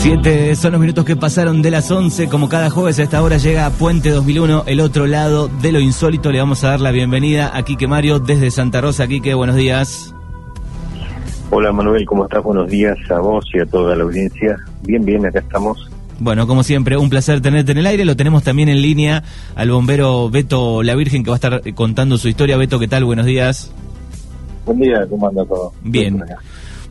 Siete son los minutos que pasaron de las 11. Como cada jueves a esta hora llega a Puente 2001, el otro lado de lo insólito. Le vamos a dar la bienvenida a Quique Mario desde Santa Rosa. Quique, buenos días. Hola Manuel, ¿cómo estás? Buenos días a vos y a toda la audiencia. Bien, bien, acá estamos. Bueno, como siempre, un placer tenerte en el aire. Lo tenemos también en línea al bombero Beto La Virgen que va a estar contando su historia. Beto, ¿qué tal? Buenos días. Buen día, ¿cómo anda todo? Bien.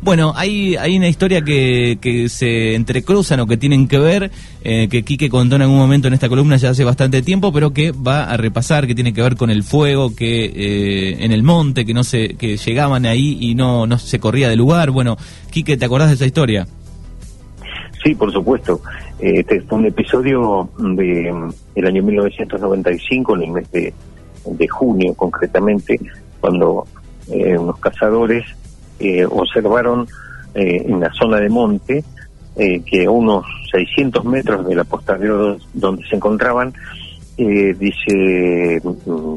Bueno, hay, hay una historia que, que se entrecruzan o que tienen que ver, eh, que Quique contó en algún momento en esta columna ya hace bastante tiempo, pero que va a repasar, que tiene que ver con el fuego, que eh, en el monte, que no se, que llegaban ahí y no, no se corría del lugar. Bueno, Quique, ¿te acordás de esa historia? Sí, por supuesto. Este fue un episodio de el año 1995, en el mes de, de junio concretamente, cuando eh, unos cazadores eh, observaron eh, en la zona de monte eh, que a unos 600 metros del apostadero donde se encontraban, eh, dice, mm,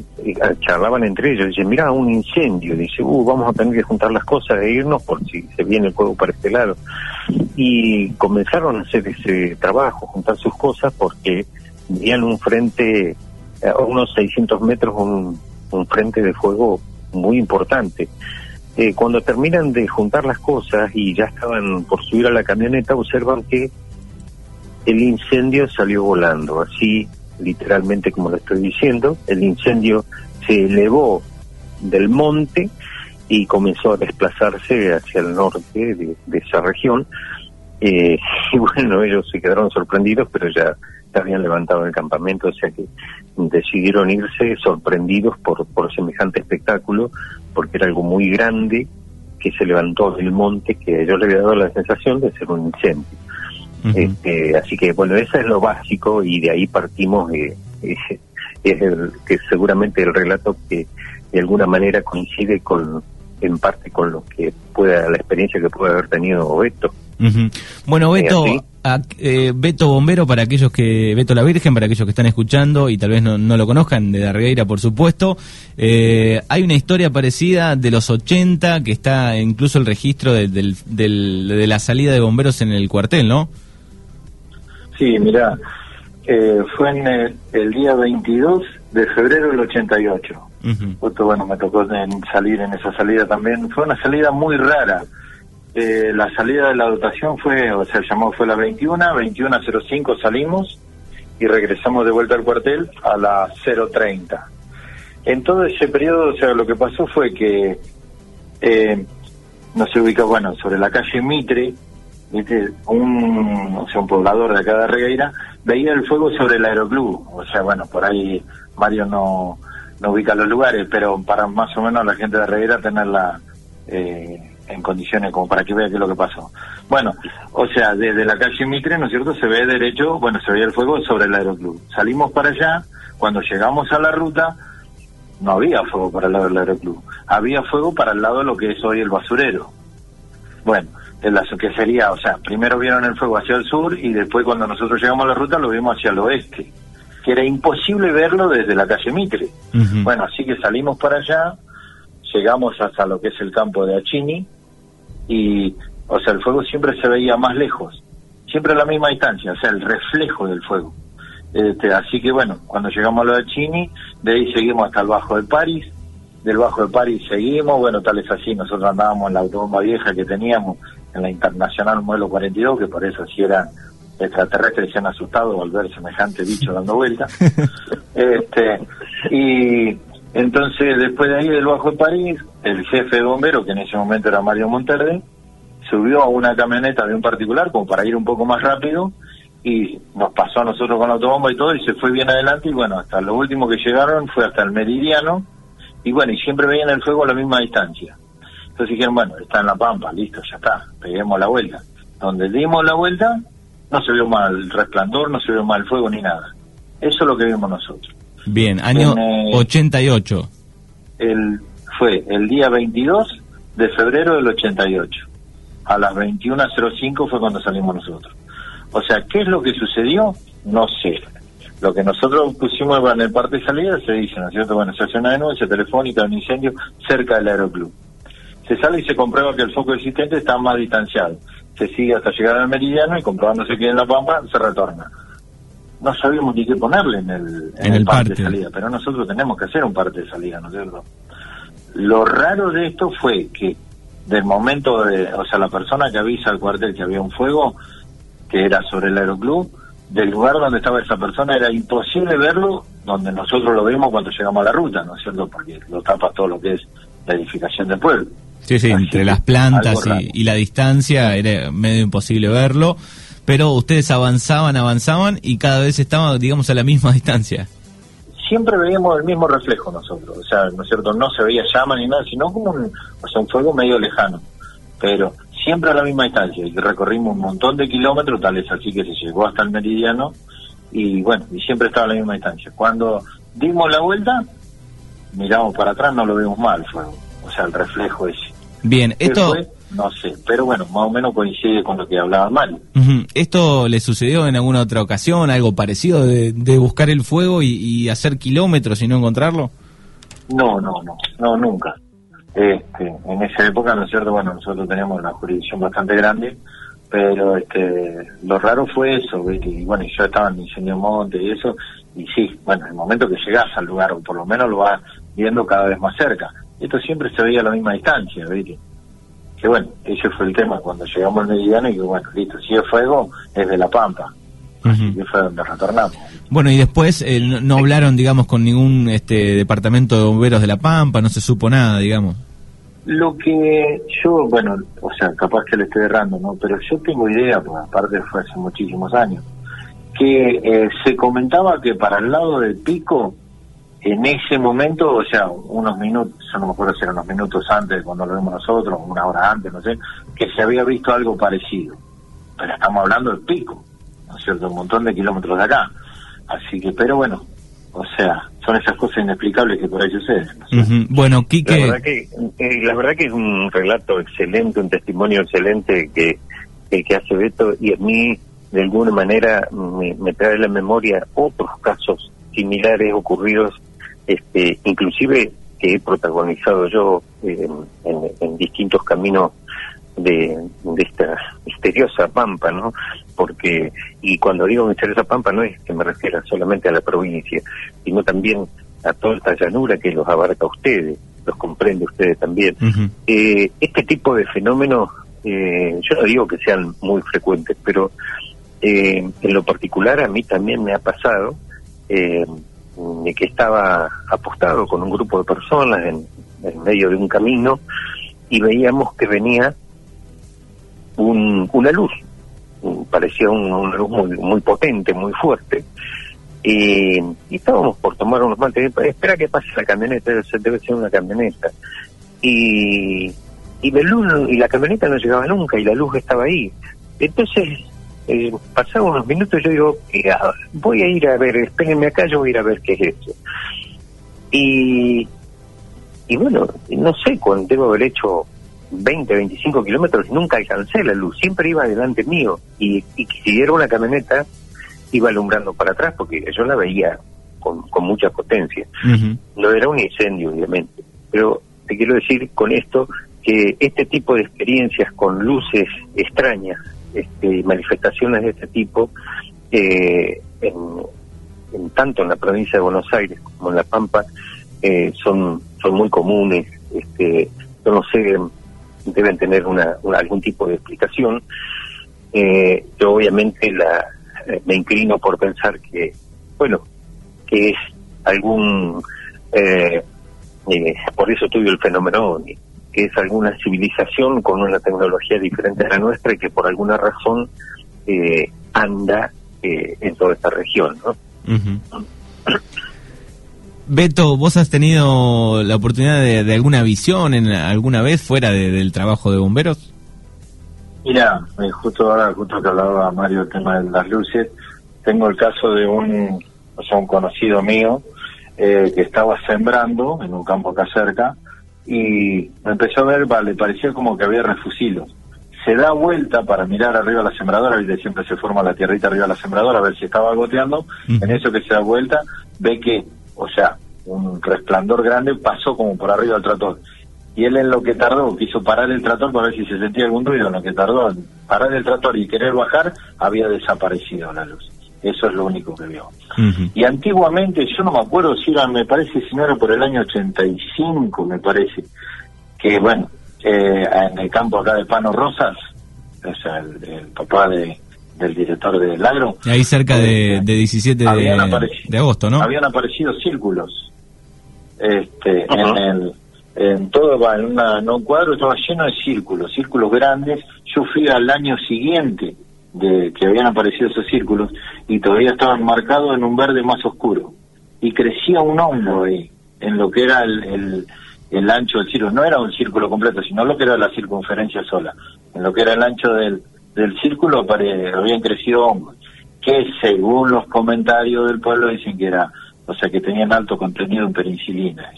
charlaban entre ellos, dice, mira, un incendio, dice, uh, vamos a tener que juntar las cosas e irnos por si se viene el fuego para este lado. Y comenzaron a hacer ese trabajo, juntar sus cosas, porque veían un frente, a unos 600 metros, un, un frente de fuego muy importante. Eh, cuando terminan de juntar las cosas y ya estaban por subir a la camioneta, observan que el incendio salió volando, así literalmente como lo estoy diciendo, el incendio se elevó del monte y comenzó a desplazarse hacia el norte de, esa región. Eh, y bueno, ellos se quedaron sorprendidos, pero ya, ya habían levantado el campamento, o sea que decidieron irse sorprendidos por, por semejante espectáculo, porque era algo muy grande que se levantó del monte, que ellos le había dado la sensación de ser un incendio. este, así que bueno, eso es lo básico y de ahí partimos, eh, eh, es el, que seguramente el relato que de alguna manera coincide con en parte con lo que pueda la experiencia que puede haber tenido Beto. Bueno, Beto, a- eh, Beto Bombero, para aquellos que, Beto la Virgen, para aquellos que están escuchando y tal vez no, no lo conozcan, de Dargueira, por supuesto, eh, hay una historia parecida de los 80, que está incluso el registro de, del- del- de la salida de bomberos en el cuartel, ¿no? Sí, mira, eh, fue en el, el día 22 de febrero del 88. Ujú. Justo, bueno, me tocó en- salir en esa salida también. Fue una salida muy rara. Eh, la salida de la dotación fue, o sea, llamó fue la 21, 21.05 salimos y regresamos de vuelta al cuartel a las 0.30. En todo ese periodo, o sea, lo que pasó fue que eh, no se ubica, bueno, sobre la calle Mitre. Un, o sea, un poblador de acá de Regueira veía el fuego sobre el aeroclub. O sea, bueno, por ahí Mario no, no ubica los lugares, pero para más o menos la gente de Regueira tenerla eh, en condiciones como para que vea qué es lo que pasó. Bueno, o sea, desde la calle Mitre, ¿no es cierto? Se ve derecho, bueno, se veía el fuego sobre el aeroclub. Salimos para allá, cuando llegamos a la ruta, no había fuego para el lado del aeroclub. Había fuego para el lado de lo que es hoy el basurero. Bueno, en la, que sería, o sea, primero vieron el fuego hacia el sur y después cuando nosotros llegamos a la ruta lo vimos hacia el oeste, que era imposible verlo desde la calle Mitre. Bueno, así que salimos para allá, llegamos hasta lo que es el campo de Achini y, o sea, el fuego siempre se veía más lejos, siempre a la misma distancia, o sea, el reflejo del fuego. Este, así que bueno, cuando llegamos a lo de Chini, de ahí seguimos hasta el Bajo de París, del Bajo de París seguimos, bueno, tal es así, nosotros andábamos en la autobomba vieja que teníamos, en la Internacional Modelo 42, que por eso si eran extraterrestres se han asustado al ver semejante bicho dando vuelta. este, y entonces después de ahí del Bajo de París, el jefe de bomberos, que en ese momento era Mario Monterde, subió a una camioneta de un particular como para ir un poco más rápido y nos pasó a nosotros con la autobomba y todo y se fue bien adelante y bueno, hasta lo último que llegaron fue hasta el meridiano y bueno, y siempre veían el fuego a la misma distancia. Entonces dijeron, bueno, está en la pampa, listo, ya está, peguemos la vuelta. Donde dimos la vuelta, no se vio mal el resplandor, no se vio mal el fuego ni nada. Eso es lo que vimos nosotros. Bien, año En, eh, 88. El, fue el día 22 de febrero del 88. A las 21.05 fue cuando salimos nosotros. O sea, ¿qué es lo que sucedió? No sé. Lo que nosotros pusimos en el parte de salida se dice, ¿no es cierto? Bueno, se hace una denuncia telefónica de un incendio cerca del aeroclub. Se sale y se comprueba que el foco existente está más distanciado. se sigue hasta llegar al meridiano y comprobándose que en la pampa se retorna. No sabíamos ni qué ponerle en el, En el parte. de salida, pero nosotros tenemos que hacer un parte de salida, ¿no es cierto? Lo raro de esto fue que del momento de, o sea, la persona que avisa al cuartel que había un fuego, que era sobre el aeroclub, del lugar donde estaba esa persona era imposible verlo donde nosotros lo vemos cuando llegamos a la ruta, ¿no es cierto? Porque lo tapa todo lo que es la edificación del pueblo. Sí, sí, Así entre las plantas y la distancia era medio imposible verlo, pero ustedes avanzaban, avanzaban y cada vez estaban, digamos, a la misma distancia. Siempre veíamos el mismo reflejo nosotros, o sea, ¿no es cierto? No se veía llama ni nada, sino como un, o sea, un fuego medio lejano, pero siempre a la misma distancia, y recorrimos un montón de kilómetros, tal es así que se llegó hasta el meridiano, y bueno, y siempre estaba a la misma distancia. Cuando dimos la vuelta, miramos para atrás, no lo vimos mal el fuego, o sea, el reflejo ese. Bien, ¿Qué esto? No sé, pero bueno, más o menos coincide con lo que hablaba Mario. Ujú, esto le sucedió en alguna otra ocasión, algo parecido de, de buscar el fuego y, y hacer kilómetros y no encontrarlo. No, no, no, no, nunca. Este, en esa época, ¿no es cierto? Bueno, nosotros teníamos una jurisdicción bastante grande, pero este, lo raro fue eso, ¿viste? Y bueno, yo estaba en Incendio Monte y eso, y sí, bueno, el momento que llegás al lugar, o por lo menos lo vas viendo cada vez más cerca. Esto siempre se veía a la misma distancia, ¿viste? Que bueno, ese fue el tema cuando llegamos al meridiano y que bueno, listo, si es fuego, es de La Pampa. Así que fue donde retornamos. Bueno, y después eh, no, no hablaron, digamos, con ningún este departamento de bomberos de La Pampa, no se supo nada, digamos. Lo que yo, bueno, o sea, capaz que le estoy errando, ¿no? Pero yo tengo idea, pues aparte fue hace muchísimos años, que eh, se comentaba que para el lado del pico, en ese momento, o sea, unos minutos, yo no me acuerdo si eran unos minutos antes cuando lo vimos nosotros, una hora antes, no sé, que se había visto algo parecido. Pero estamos hablando del pico, ¿no es cierto? Un montón de kilómetros de acá. Así que, pero bueno, o sea, son esas cosas inexplicables que por ahí suceden. ¿no sé. Ujú. Bueno, La Quique, verdad que eh, la verdad que es un relato excelente, un testimonio excelente que que hace Beto y a mí de alguna manera me, me trae a la memoria otros casos similares ocurridos, este, inclusive que he protagonizado yo eh, en, en distintos caminos de, de esta misteriosa pampa, ¿no? Porque, y cuando digo misteriosa pampa no es que me refiera solamente a la provincia, sino también a toda esta llanura que los abarca a ustedes, los comprende ustedes también. Eh, este tipo de fenómenos, eh, yo no digo que sean muy frecuentes, pero eh, en lo particular a mí también me ha pasado eh, de que estaba apostado con un grupo de personas en, en medio de un camino y veíamos que venía un, una luz, parecía un- una luz muy, muy potente, muy fuerte, y, estábamos por tomar unos mates, espera que pase la camioneta, debe ser, una camioneta. Y, y, la luz y la camioneta no llegaba nunca y la luz estaba ahí. Entonces, eh, pasaban unos minutos yo digo, voy a ir a ver, espérenme acá, yo voy a ir a ver qué es esto. Y, y bueno, no sé, cuando debo haber hecho 20, 25 kilómetros, nunca alcancé la luz, siempre iba delante mío. Y, y si era una camioneta, iba alumbrando para atrás porque yo la veía con, con mucha potencia. No era un incendio, obviamente. Pero te quiero decir con esto que este tipo de experiencias con luces extrañas, este, manifestaciones de este tipo, eh, en, tanto en la provincia de Buenos Aires como en La Pampa, eh, son, son muy comunes. Este, yo no sé, deben tener una, algún tipo de explicación. Eh, yo obviamente la, eh, me inclino por pensar que, bueno, que es algún, eh, por eso estudio el fenómeno que es alguna civilización con una tecnología diferente a la nuestra y que por alguna razón eh, anda eh, en toda esta región, ¿no? Ujú. Beto, ¿vos has tenido la oportunidad de, de alguna visión en alguna vez fuera de- del trabajo de bomberos? Mira, eh, justo ahora, justo que hablaba Mario del tema de las luces, tengo el caso de un, o sea, un conocido mío eh, que estaba sembrando en un campo acá cerca y empezó a ver, va, le parecía como que había refusilos. Se da vuelta para mirar arriba la sembradora, viste, siempre se forma la tierrita arriba de la sembradora a ver si estaba goteando. En eso que se da vuelta, ve que, o sea, un resplandor grande pasó como por arriba del tractor. y él en lo que tardó, quiso parar el tractor para ver si se sentía algún ruido, en lo que tardó en parar el tractor y querer bajar, había desaparecido la luz. Eso es lo único que vio. Y antiguamente, yo no me acuerdo si era, me parece, si no era por el año 85, me parece, que bueno, eh, en el campo acá de Pano Rosas, o sea, el, papá de, del director del agro. Ahí cerca de, 17 de, de, agosto, ¿no? Habían aparecido círculos este, en el en todo en, una, en un cuadro estaba lleno de círculos, círculos grandes. Yo fui al año siguiente de que habían aparecido esos círculos y todavía estaban marcados en un verde más oscuro. Y crecía un hongo ahí, en lo que era el, el, ancho del círculo. No era un círculo completo, sino lo que era la circunferencia sola. En lo que era el ancho del, del círculo habían crecido hongos, que según los comentarios del pueblo dicen que era, o sea, que tenían alto contenido en penicilina.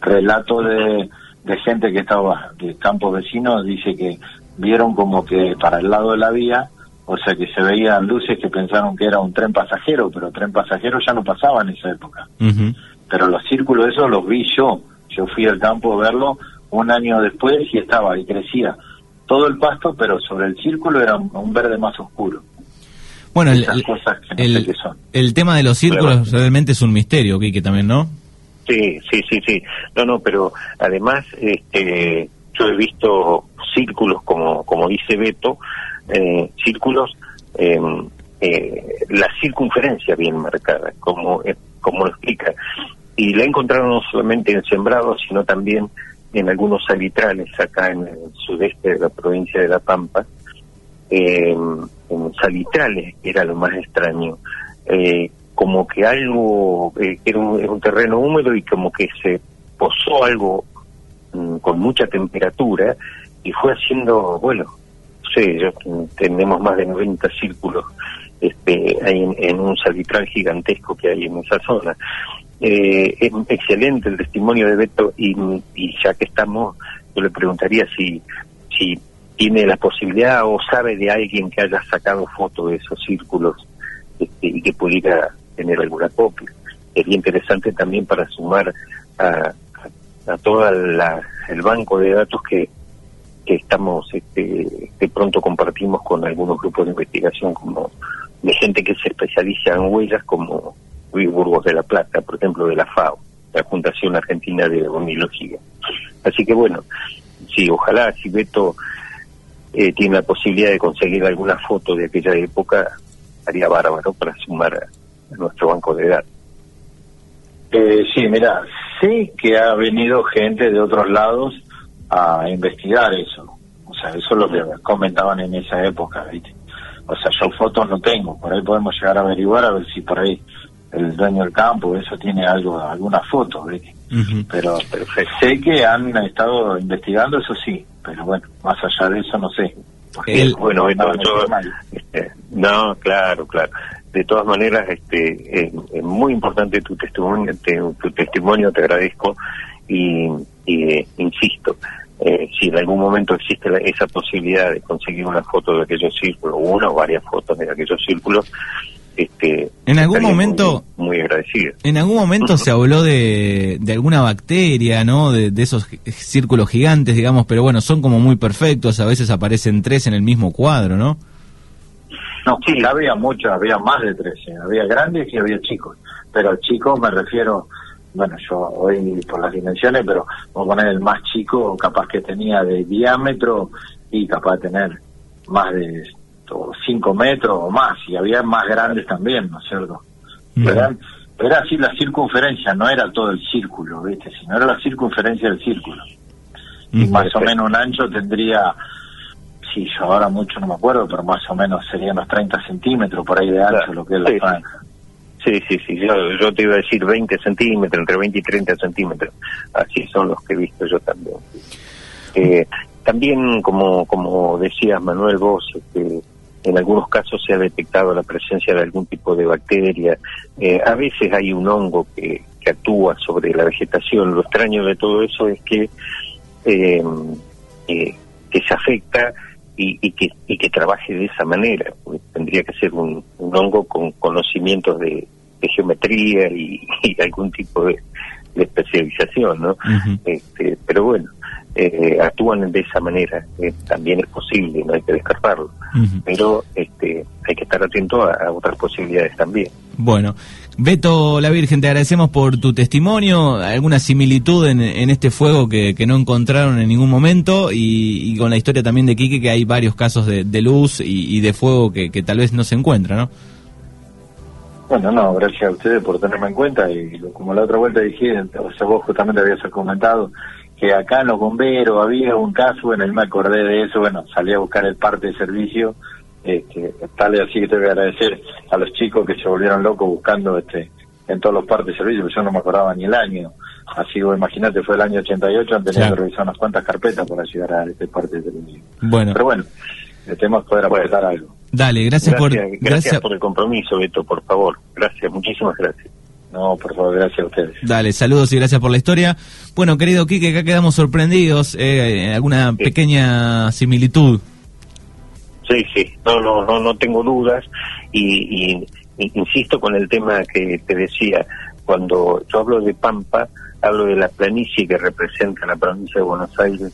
Relato de, de gente que estaba de campos vecinos dice que vieron como que para el lado de la vía, o sea que se veían luces que pensaron que era un tren pasajero, pero tren pasajero ya no pasaba en esa época. Pero los círculos esos los vi yo, yo fui al campo a verlo un año después y estaba y crecía todo el pasto, pero sobre el círculo era un, verde más oscuro. Bueno, el, el, tema de los círculos realmente es un misterio, que también, ¿no? Sí, sí, sí, sí. No, no, pero además este, yo he visto círculos, como, como dice Beto, eh, círculos, em, eh, la circunferencia bien marcada, como, eh, como lo explica. Y la he encontrado no solamente en sembrados, sino también en algunos salitrales acá en el sudeste de la provincia de La Pampa. En salitrales era lo más extraño. como que algo, era un terreno húmedo y como que se posó algo mm, con mucha temperatura y fue haciendo, bueno, no sé, yo, tenemos más de 90 círculos este, en, en, un salitral gigantesco que hay en esa zona. Eh, es excelente el testimonio de Beto y, ya que estamos, yo le preguntaría si, si tiene la posibilidad o sabe de alguien que haya sacado fotos de esos círculos este, y que pudiera tener alguna copia. Sería interesante también para sumar a, a, todo el banco de datos que, que estamos, este, pronto compartimos con algunos grupos de investigación como de gente que se especializa en huellas como Luis Burgos de la Plata, por ejemplo, de la FAO, la Fundación Argentina de Ornilogía. Así que bueno, sí, ojalá si Beto eh, tiene la posibilidad de conseguir alguna foto de aquella época, haría bárbaro para sumar a, nuestro banco de datos. Eh, sí, mira, sé que ha venido gente de otros lados a investigar eso. O sea, eso es lo que comentaban en esa época, ¿viste? O sea, yo fotos no tengo, por ahí podemos llegar a averiguar a ver si por ahí el dueño del campo, eso tiene algo, alguna foto, ¿viste? pero, pero sé que han estado investigando, eso sí, pero bueno, más allá de eso no sé. bueno, este, no, claro, claro. De todas maneras, este, es, muy importante tu testimonio, tu testimonio, te agradezco y, y insisto, eh, si en algún momento existe esa posibilidad de conseguir una foto de aquellos círculos, una o varias fotos de aquellos círculos, este, en algún momento muy, agradecido. En algún momento se habló de, de alguna bacteria, ¿no? De, esos círculos gigantes, digamos, pero bueno, son como muy perfectos, a veces aparecen tres en el mismo cuadro, ¿no? No, sí, había muchos, había más de tres, ¿eh? había grandes y había chicos, pero chicos me refiero bueno, yo hoy por las dimensiones, pero vamos a poner el más chico, capaz que tenía de diámetro y capaz de tener más de 5 metros o más, y había más grandes también, ¿no es cierto? Pero era así la circunferencia, no era todo el círculo, ¿viste? Sino era la circunferencia del círculo. Y más o menos un ancho tendría, sí, yo ahora mucho no me acuerdo, pero más o menos serían unos 30 centímetros por ahí de ancho, lo que es la franja. Sí, sí, sí, yo, te iba a decir 20 centímetros, entre 20 y 30 centímetros. Así son los que he visto yo también. Eh, también, como, como decías Manuel, vos, este, en algunos casos se ha detectado la presencia de algún tipo de bacteria. Eh, a veces hay un hongo que, que actúa sobre la vegetación. Lo extraño de todo eso es que, eh, que se afecta y, y, que, y que trabaje de esa manera. Tendría que ser un, un hongo con conocimientos de, geometría y, algún tipo de, especialización, ¿no? este, pero bueno, eh, actúan de esa manera, eh, también es posible, no hay que descartarlo, pero este, hay que estar atento a, otras posibilidades también. Bueno, Beto La Virgen, te agradecemos por tu testimonio, alguna similitud en, este fuego que, no encontraron en ningún momento y, con la historia también de Quique que hay varios casos de, luz y, de fuego que, tal vez no se encuentra, ¿no? Bueno, no, gracias a ustedes por tenerme en cuenta y como la otra vuelta dije, o sea, vos justamente habías comentado que acá en los bomberos había un caso, bueno, y me acordé de eso, bueno, salí a buscar el parte de servicio, este, tal así que te voy a agradecer a los chicos que se volvieron locos buscando este en todos los partes de servicio, yo no me acordaba ni el año, así que imagínate, fue el año 88, han tenido que revisar unas cuantas carpetas para llegar a este parte de servicio. Bueno. Pero bueno, tenemos que poder aportar algo. Dale, gracias, por... Gracias por el compromiso, Beto, por favor. Gracias, muchísimas gracias. No, por favor, gracias a ustedes. Dale, saludos y gracias por la historia. Bueno, querido Quique, acá quedamos sorprendidos. Eh, ¿Alguna pequeña similitud? Sí, sí, no, no, no, no tengo dudas. Y, insisto con el tema que te decía, cuando yo hablo de Pampa, hablo de la planicie que representa la provincia de Buenos Aires,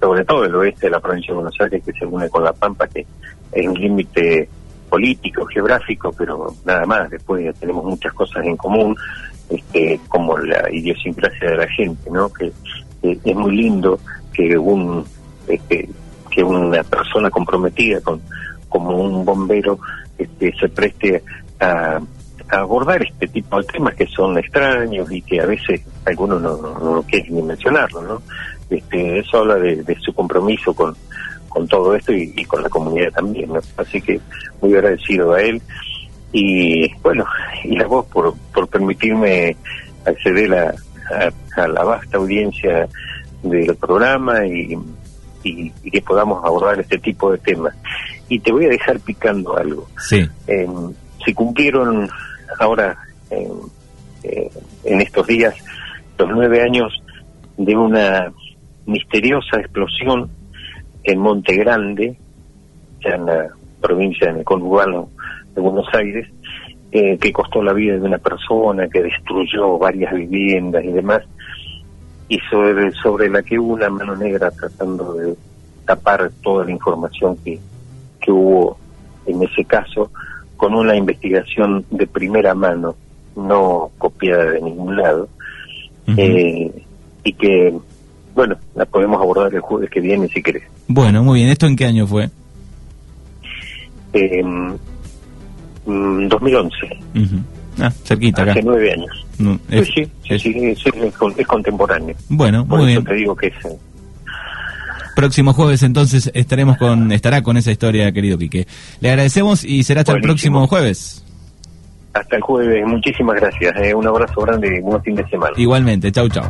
sobre todo el oeste de la provincia de Buenos Aires, que se une con la Pampa, que es un límite político, geográfico, pero nada más. Después tenemos muchas cosas en común, este, como la idiosincrasia de la gente, ¿no? Que, es muy lindo que un este, que una persona comprometida con como un bombero este, se preste a, abordar este tipo de temas que son extraños y que a veces algunos no, no, quieren ni mencionarlo, ¿no? Este, eso habla de su compromiso con, con todo esto y, con la comunidad también. Así que muy agradecido a él y bueno, y a vos por, por permitirme acceder a, a, la vasta audiencia del programa y, y, que podamos abordar este tipo de temas. Y te voy a dejar picando algo. Sí. Eh, se cumplieron ahora, en estos días, los nueve años de una misteriosa explosión en Monte Grande, ya en la provincia, en el conurbano de Buenos Aires, eh, que costó la vida de una persona, que destruyó varias viviendas y demás, y sobre, sobre la que hubo una mano negra tratando de tapar toda la información que, que hubo en ese caso, con una investigación de primera mano, no copiada de ningún lado, eh, y que bueno, la podemos abordar el jueves que viene si querés. Bueno, muy bien. ¿Esto en qué año fue? Eh, 2011. Ah, cerquita Hace acá. nueve años. sí, sí, sí, es, contemporáneo. Bueno, muy bien. te digo que es... Eh, próximo jueves entonces estaremos con estará con esa historia, querido Quique. Le agradecemos y será hasta el próximo jueves. Hasta el jueves, muchísimas gracias. Eh. Un abrazo grande y buen fin de semana. Igualmente, chau chau.